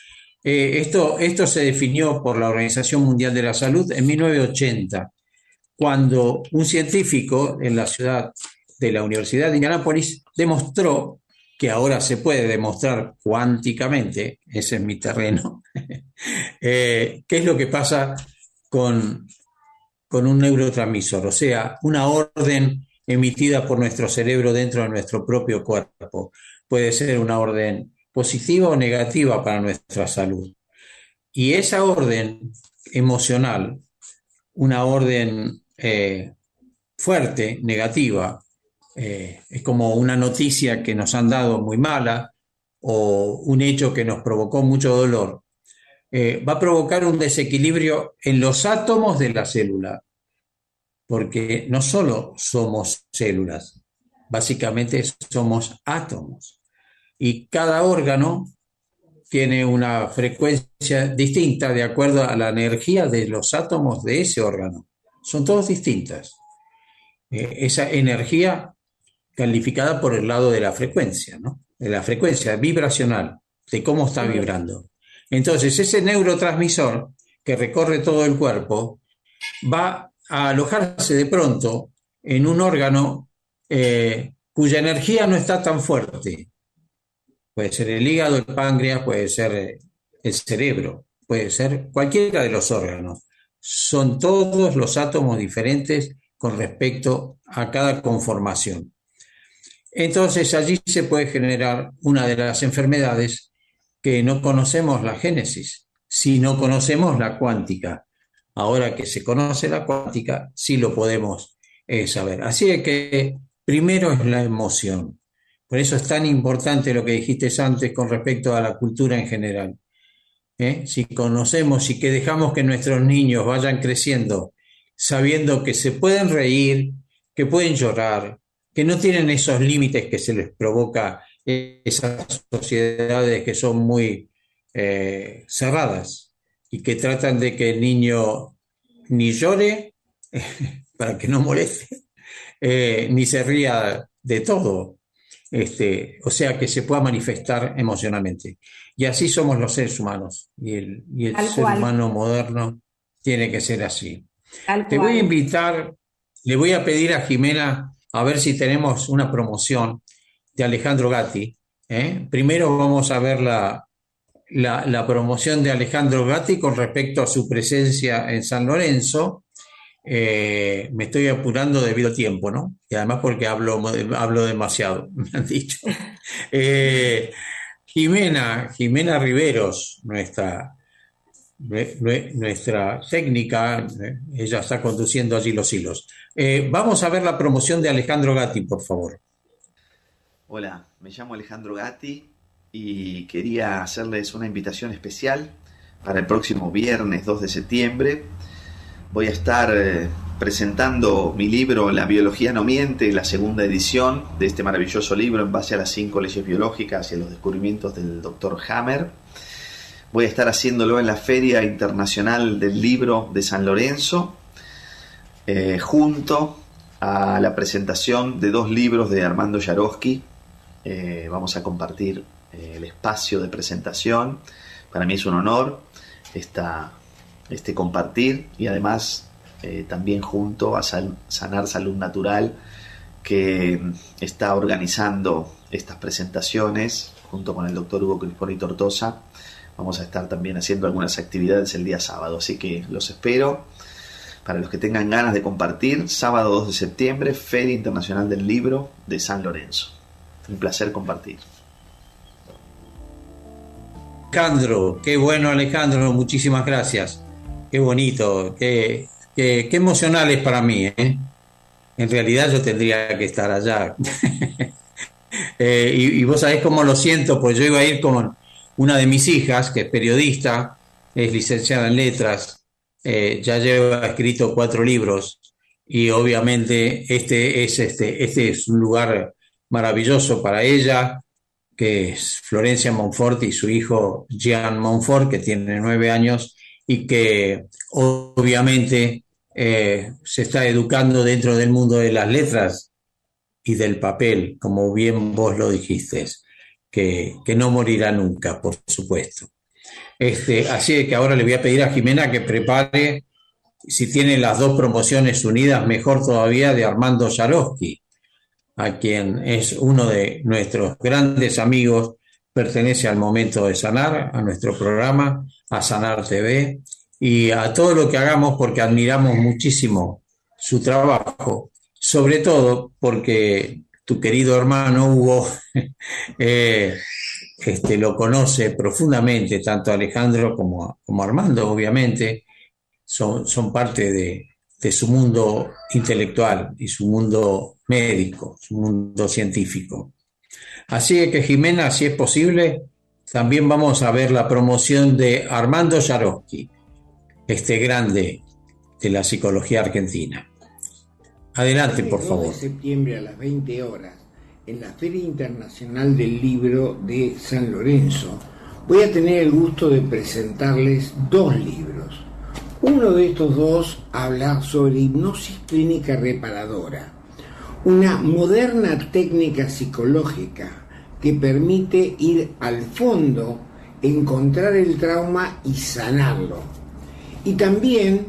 Eh, esto, esto se definió por la Organización Mundial de la Salud en 1980, cuando un científico en la ciudad de la Universidad de Indianápolis demostró que ahora se puede demostrar cuánticamente, ese es mi terreno, eh, qué es lo que pasa con, con un neurotransmisor, o sea, una orden emitida por nuestro cerebro dentro de nuestro propio cuerpo. Puede ser una orden positiva o negativa para nuestra salud. Y esa orden emocional, una orden eh, fuerte, negativa, eh, es como una noticia que nos han dado muy mala o un hecho que nos provocó mucho dolor, eh, va a provocar un desequilibrio en los átomos de la célula, porque no solo somos células, básicamente somos átomos y cada órgano tiene una frecuencia distinta de acuerdo a la energía de los átomos de ese órgano. Son todos distintas. Eh, esa energía calificada por el lado de la frecuencia, ¿no? De la frecuencia vibracional, de cómo está vibrando. Entonces, ese neurotransmisor que recorre todo el cuerpo va a alojarse de pronto en un órgano eh, cuya energía no está tan fuerte, Puede ser el hígado, el páncreas, puede ser eh, el cerebro, puede ser cualquiera de los órganos. Son todos los átomos diferentes con respecto a cada conformación. Entonces allí se puede generar una de las enfermedades que no conocemos la génesis, si no conocemos la cuántica. Ahora que se conoce la cuántica, sí lo podemos eh, saber. Así que primero es la emoción. Por eso es tan importante lo que dijiste antes con respecto a la cultura en general. ¿eh? Si conocemos y que dejamos que nuestros niños vayan creciendo sabiendo que se pueden reír, que pueden llorar, que no tienen esos límites que se les provoca esas sociedades que son muy eh, cerradas y que tratan de que el niño ni llore para que no moleste, eh, ni se ría de todo. Este, o sea, que se pueda manifestar emocionalmente. Y así somos los seres humanos. Y el, ser humano moderno tiene que ser así. Te voy a invitar, le voy a pedir a Jimena a ver si tenemos una promoción de Alejandro Gatti. ¿eh? Primero vamos a ver la, la promoción de Alejandro Gatti con respecto a su presencia en San Lorenzo eh, me estoy apurando debido a tiempo, ¿no? Y además porque hablo, hablo demasiado, me han dicho. Eh, Jimena, Jimena Riveros, nuestra, nuestra técnica, ella está conduciendo allí los hilos. vamos a ver la promoción de Alejandro Gatti, por favor. Hola, me llamo Alejandro Gatti y quería hacerles una invitación especial para el próximo viernes 2 de septiembre voy a estar eh, presentando mi libro La biología no miente, la segunda edición de este maravilloso libro en base a las cinco leyes biológicas y a los descubrimientos del doctor Hammer. Voy a estar haciéndolo en la Feria Internacional del Libro de San Lorenzo, eh, junto a la presentación de dos libros de Armando Yarosky. Eh, vamos a compartir el espacio de presentación. Para mí es un honor este compartir y además eh, también junto a Sanar Salud Natural que está organizando estas presentaciones junto con el doctor Hugo Crisponi Tortosa. Vamos a estar también haciendo algunas actividades el día sábado, así que los espero. Para los que tengan ganas de compartir, sábado 2 de septiembre, Feria Internacional del Libro de San Lorenzo. Un placer compartir. Alejandro, qué bueno Alejandro, muchísimas gracias. Qué bonito, qué, qué, emocional es para mí. ¿eh? En realidad yo tendría que estar allá. Eh, y, vos sabés cómo lo siento, pues yo iba a ir con una de mis hijas, que es periodista, es licenciada en letras, eh, ya lleva escrito cuatro libros y obviamente este es, este, este es un lugar maravilloso para ella, que es Florencia Monfort y su hijo Jean Monfort, que tiene nueve años y que obviamente eh, se está educando dentro del mundo de las letras y del papel, como bien vos lo dijiste, que, que no morirá nunca, por supuesto. Este, así que ahora le voy a pedir a Jimena que prepare, si tiene las dos promociones unidas, mejor todavía, de Armando Yarosky, a quien es uno de nuestros grandes amigos, pertenece al Momento de Sanar, a nuestro programa, a Sanar TV, y a todo lo que hagamos porque admiramos muchísimo su trabajo, sobre todo porque tu querido hermano Hugo eh, este, lo conoce profundamente, tanto Alejandro como, como Armando, obviamente, son, son parte de, de su mundo intelectual y su mundo médico, su mundo científico. Así que Jimena, si es posible, también vamos a ver la promoción de Armando Yarosky, este grande de la psicología argentina. Adelante, por favor. de septiembre a las 20 horas, en la Feria Internacional del Libro de San Lorenzo, voy a tener el gusto de presentarles dos libros. Uno de estos dos habla sobre hipnosis clínica reparadora, una moderna técnica psicológica que permite ir al fondo, encontrar el trauma y sanarlo y también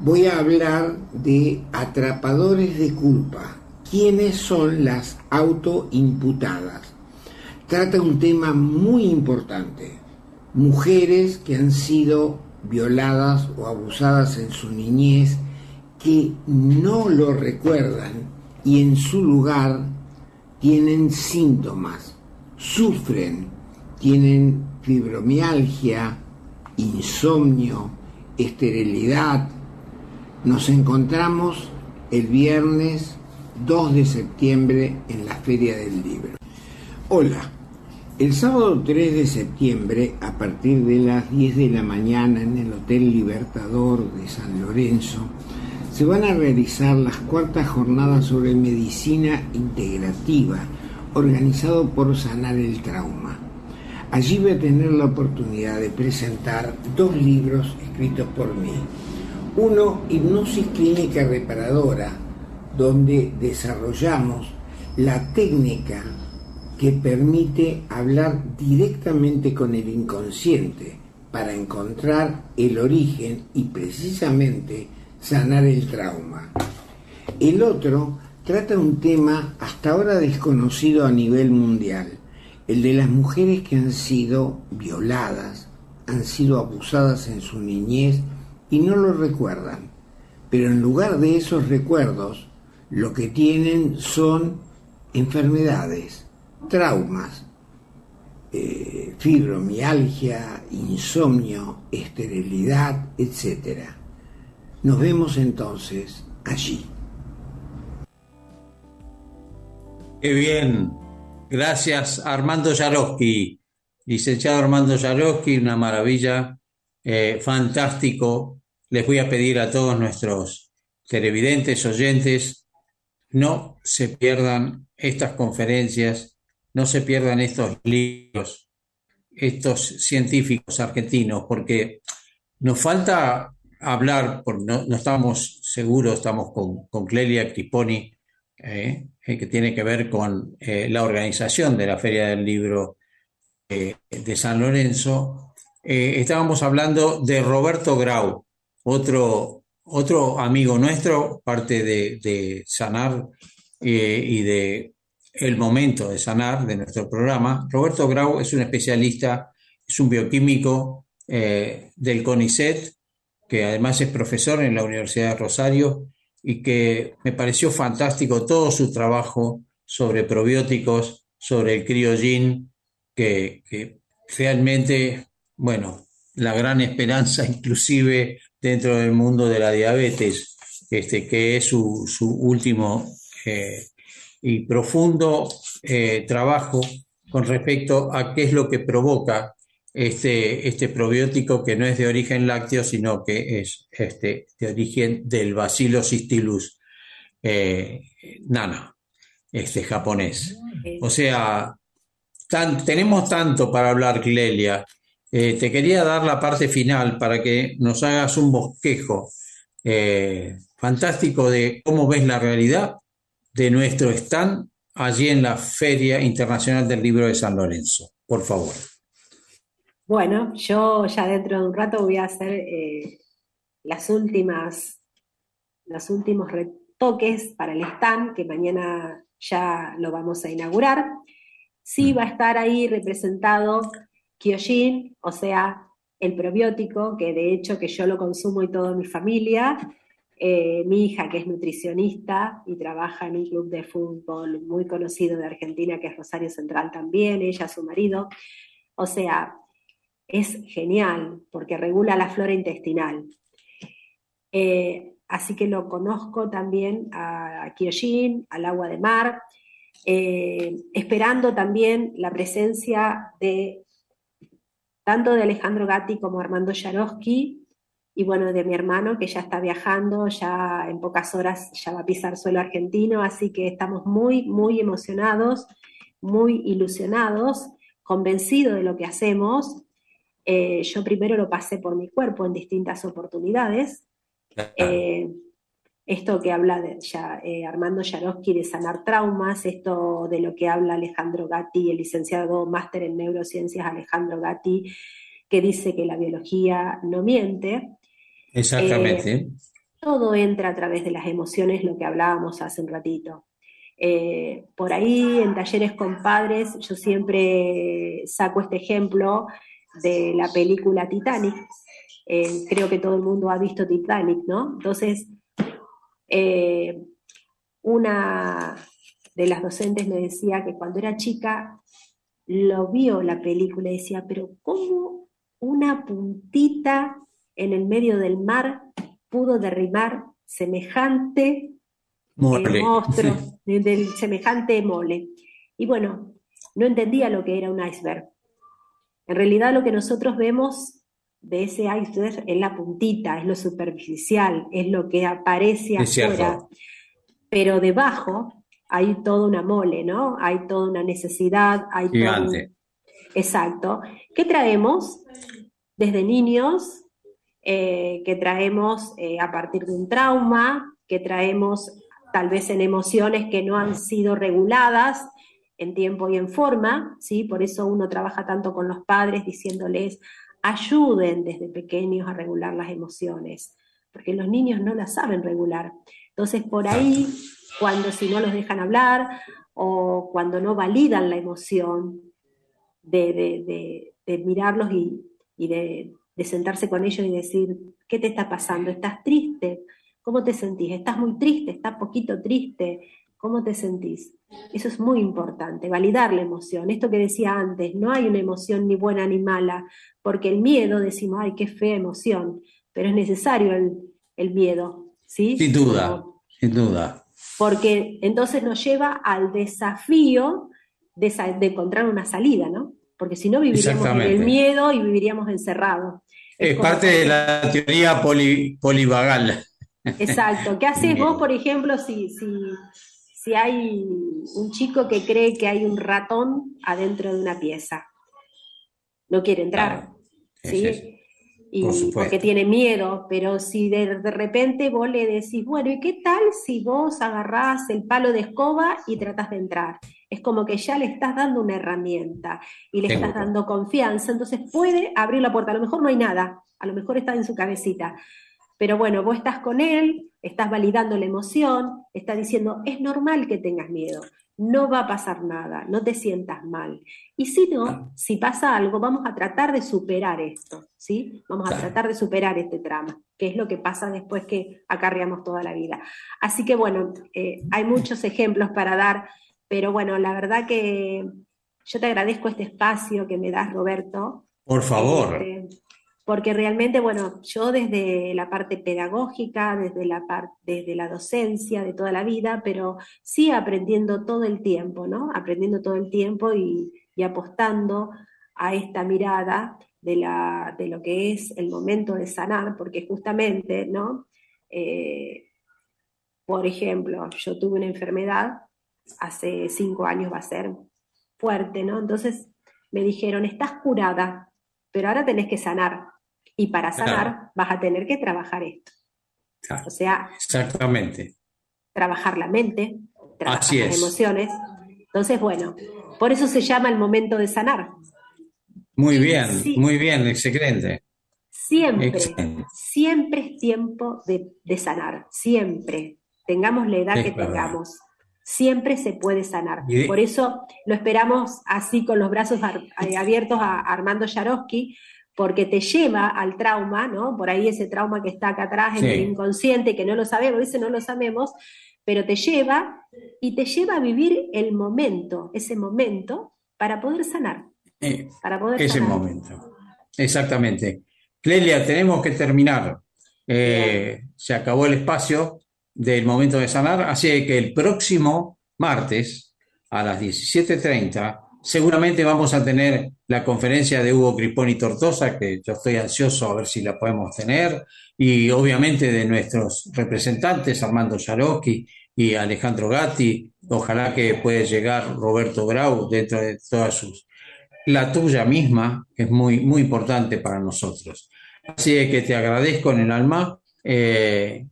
voy a hablar de atrapadores de culpa. ¿Quiénes son las autoimputadas? Trata un tema muy importante. Mujeres que han sido violadas o abusadas en su niñez, que no lo recuerdan y en su lugar tienen síntomas, sufren, tienen fibromialgia, insomnio, esterilidad. Nos encontramos el viernes 2 de septiembre en la Feria del Libro. Hola, el sábado 3 de septiembre, a partir de las 10 de la mañana en el Hotel Libertador de San Lorenzo, se van a realizar las cuartas jornadas sobre medicina integrativa, organizado por Sanar el Trauma. Allí voy a tener la oportunidad de presentar dos libros escritos por mí. Uno, Hipnosis Clínica Reparadora, donde desarrollamos la técnica que permite hablar directamente con el inconsciente para encontrar el origen y precisamente sanar el trauma. El otro trata un tema hasta ahora desconocido a nivel mundial, el de las mujeres que han sido violadas, han sido abusadas en su niñez y no lo recuerdan. Pero en lugar de esos recuerdos, lo que tienen son enfermedades, traumas, eh, fibromialgia, insomnio, esterilidad, etc. Nos vemos entonces allí. Qué bien, Gracias, Armando Yarosky. Licenciado Armando Yarosky, una maravilla, eh, fantástico. Les voy a pedir a todos nuestros televidentes, oyentes, no se pierdan estas conferencias, no se pierdan estos libros, estos científicos argentinos, porque nos falta hablar, no, no estamos seguros, estamos con, con Clelia Criponi, eh, eh, que tiene que ver con eh, la organización de la Feria del Libro de San Lorenzo, estábamos hablando de Roberto Grau, otro, otro amigo nuestro, parte de, Sanar y de El Momento de Sanar, de nuestro programa. Roberto Grau es un especialista, es un bioquímico del CONICET, que además es profesor en la Universidad de Rosario y que me pareció fantástico todo su trabajo sobre probióticos, sobre el criogin, que, realmente, bueno, la gran esperanza inclusive dentro del mundo de la diabetes, este, que es su, su último eh, y profundo eh, trabajo con respecto a qué es lo que provoca este, este probiótico que no es de origen lácteo, sino que es este, de origen del Bacillus cystilus eh, nana, este japonés. O sea, tenemos tanto para hablar, Clelia. Eh, te quería dar la parte final para que nos hagas un bosquejo eh, fantástico de cómo ves la realidad de nuestro stand allí en la Feria Internacional del Libro de San Lorenzo. Por favor. Bueno, yo ya dentro de un rato voy a hacer eh, las últimas, los últimos retoques para el stand, que mañana ya lo vamos a inaugurar. Sí va a estar ahí representado Kyojin, o sea, el probiótico, que de hecho que yo lo consumo y toda mi familia. Eh, mi hija, que es nutricionista y trabaja en un club de fútbol muy conocido de Argentina, que es Rosario Central también, ella, su marido. O sea, es genial porque regula la flora intestinal. Eh, así que lo conozco también a, a Kyojin, al agua de mar, eh, esperando también la presencia de tanto de Alejandro Gatti como Armando Yarosky, y bueno, de mi hermano que ya está viajando, ya en pocas horas ya va a pisar suelo argentino, así que estamos muy, muy emocionados, muy ilusionados, convencidos de lo que hacemos. Eh, yo primero lo pasé por mi cuerpo en distintas oportunidades. Eh, esto que habla de, ya, eh, Armando Yarosky de sanar traumas, esto de lo que habla Alejandro Gatti, el licenciado máster en neurociencias Alejandro Gatti, que dice que la biología no miente. Exactamente. Todo entra a través de las emociones, lo que hablábamos hace un ratito. Por ahí, en talleres con padres, yo siempre saco este ejemplo de la película Titanic. creo que todo el mundo ha visto Titanic, ¿no? Entonces, eh, una de las docentes me decía que cuando era chica lo vio la película y decía, pero ¿cómo una puntita en el medio del mar pudo derribar semejante monstruo, del semejante mole? Y bueno, no entendía lo que era un iceberg. En realidad lo que nosotros vemos de ese iceberg es la puntita, es lo superficial, es lo que aparece afuera. Pero debajo hay toda una mole, ¿no? Hay toda una necesidad, hay Gigante. Exacto. ¿Qué traemos desde niños? Eh, que traemos eh, a partir de un trauma, que traemos tal vez en emociones que no han sido reguladas en tiempo y en forma, ¿sí? Por eso uno trabaja tanto con los padres diciéndoles, ayuden desde pequeños a regular las emociones, porque los niños no las saben regular. Entonces, por ahí, cuando si no los dejan hablar o cuando no validan la emoción, de, mirarlos y, de, de sentarse con ellos y decir, ¿qué te está pasando? ¿Estás triste? ¿Cómo te sentís? ¿Estás muy triste? ¿Estás poquito triste? ¿Cómo te sentís? Eso es muy importante, validar la emoción. Esto que decía antes, no hay una emoción ni buena ni mala, porque el miedo decimos, ay, qué fea emoción, pero es necesario el, miedo, ¿sí? Sin duda, sin duda. Porque entonces nos lleva al desafío de, encontrar una salida, ¿no? Porque si no viviríamos en el miedo y viviríamos encerrados. Es, parte de la teoría polivagal. Exacto. ¿Qué haces vos, por ejemplo, si, si si hay un chico que cree que hay un ratón adentro de una pieza. No quiere entrar. ¿sí? Y porque tiene miedo, pero si de, repente vos le decís, bueno, ¿y qué tal si vos agarrás el palo de escoba y tratás de entrar? Es como que ya le estás dando una herramienta y le estás dando confianza, entonces puede abrir la puerta. A lo mejor no hay nada, a lo mejor está en su cabecita, pero bueno, vos estás con él, estás validando la emoción, estás diciendo, es normal que tengas miedo, no va a pasar nada, no te sientas mal. Y si no, si pasa algo, vamos a tratar de superar esto, ¿sí? Vamos a tratar de superar este trama, que es lo que pasa después que acarreamos toda la vida. Así que bueno, eh, hay muchos ejemplos para dar, pero bueno, la verdad que yo te agradezco este espacio que me das, Roberto. Por favor. Este, porque realmente, bueno, yo desde la parte pedagógica, desde la, parte, desde la docencia de toda la vida, pero sí aprendiendo todo el tiempo, ¿no? Aprendiendo todo el tiempo y, apostando a esta mirada de, la, de, lo que es el momento de sanar, porque justamente, ¿no? Eh, por ejemplo, yo tuve una enfermedad, hace cinco años va a ser, fuerte, ¿no? Entonces me dijeron, estás curada, pero ahora tenés que sanar. Y para sanar vas a tener que trabajar esto. O sea, exactamente. Trabajar la mente, trabajar las emociones. Entonces, bueno, por eso se llama el momento de sanar. Muy bien, muy bien, excelente. Siempre, siempre es tiempo de, sanar, siempre. Tengamos la edad que tengamos, siempre se puede sanar. Por eso lo esperamos así con los brazos eh, abiertos a Armando Yarosky, porque te lleva al trauma, ¿no? Por ahí ese trauma que está acá atrás en el inconsciente, que no lo sabemos, a veces no lo sabemos, pero te lleva y te lleva a vivir el momento, ese momento, para poder sanar. Eh, para poder ese momento. Exactamente. Clelia, tenemos que terminar. Eh, se acabó el espacio del momento de sanar, así que el próximo martes a las 17.30 seguramente vamos a tener la conferencia de Hugo Crisponi Tortosa, que yo estoy ansioso a ver si la podemos tener, y obviamente de nuestros representantes, Armando Yaroski y Alejandro Gatti, ojalá que pueda llegar Roberto Grau dentro de todas sus... La tuya misma, que es muy, muy importante para nosotros. Así que te agradezco en el alma. Eh,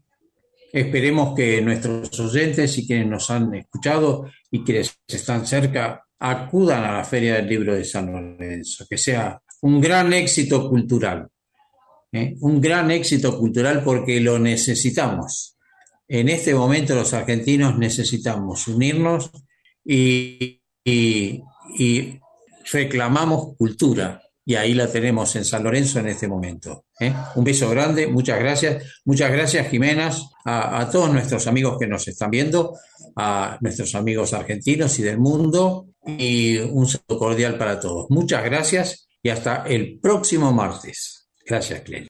esperemos que nuestros oyentes y quienes nos han escuchado y quienes están cerca acudan a la Feria del Libro de San Lorenzo, que sea un gran éxito cultural, ¿eh? un gran éxito cultural porque lo necesitamos. En este momento los argentinos necesitamos unirnos y, y reclamamos cultura, y ahí la tenemos en San Lorenzo en este momento. ¿eh? Un beso grande, muchas gracias. Muchas gracias, Jimenas, a, a, todos nuestros amigos que nos están viendo, a nuestros amigos argentinos y del mundo, y un saludo cordial para todos. Muchas gracias y hasta el próximo martes. Gracias, Clem.